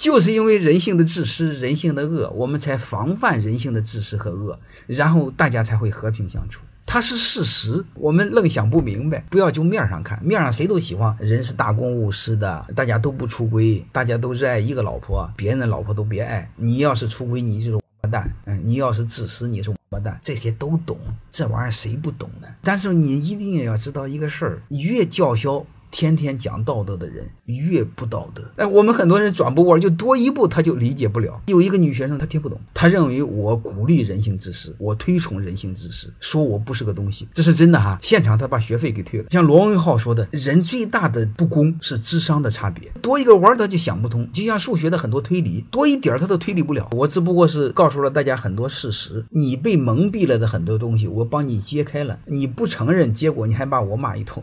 就是因为人性的自私、人性的恶，我们才防范人性的自私和恶，然后大家才会和平相处。它是事实，我们愣想不明白。不要就面上看，面上谁都喜欢人是大公无私的，大家都不出轨，大家都热爱一个老婆，别人的老婆都别爱。你要是出轨，你就是王八蛋。嗯，你要是自私，你是王八蛋。这些都懂，这玩意儿谁不懂呢？但是你一定要知道一个事儿，你越叫嚣。天天讲道德的人越不道德。哎，我们很多人转不过来，就多一步他就理解不了。有一个女学生，她听不懂，她认为我鼓励人性自私，我推崇人性自私，说我不是个东西，这是真的哈。现场他把学费给退了。像罗文浩说的，人最大的不公是智商的差别，多一个弯他就想不通。就像数学的很多推理，多一点他都推理不了。我只不过是告诉了大家很多事实，你被蒙蔽了的很多东西，我帮你揭开了。你不承认，结果你还把我骂一通。